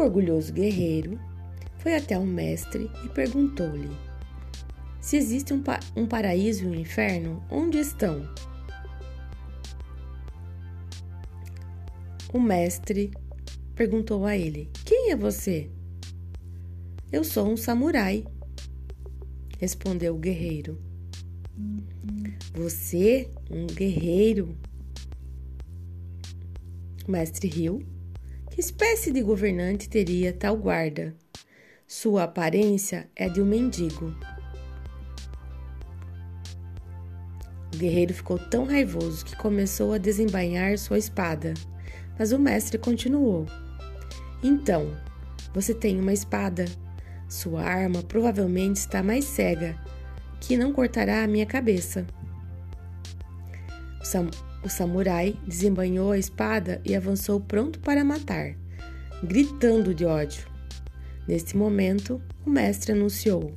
orgulhoso guerreiro foi até o mestre e perguntou-lhe: Se existe um, pa um paraíso e um inferno, onde estão? O mestre perguntou a ele: Quem é você? Eu sou um samurai, respondeu o guerreiro. Você, um guerreiro? O mestre riu. Que espécie de governante teria tal guarda? Sua aparência é de um mendigo. O guerreiro ficou tão raivoso que começou a desembainhar sua espada, mas o mestre continuou. Então, você tem uma espada. Sua arma provavelmente está mais cega, que não cortará a minha cabeça. O, sam o samurai desembanhou a espada e avançou pronto para matar, gritando de ódio. Nesse momento, o mestre anunciou: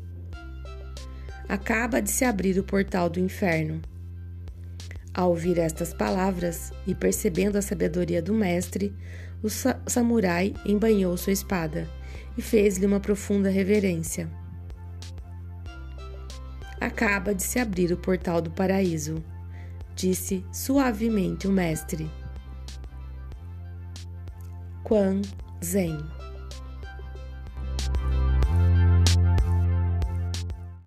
Acaba de se abrir o portal do inferno. Ao ouvir estas palavras e percebendo a sabedoria do mestre, o sa samurai embanhou sua espada e fez-lhe uma profunda reverência. Acaba de se abrir o portal do paraíso, disse suavemente o mestre. Quan Zen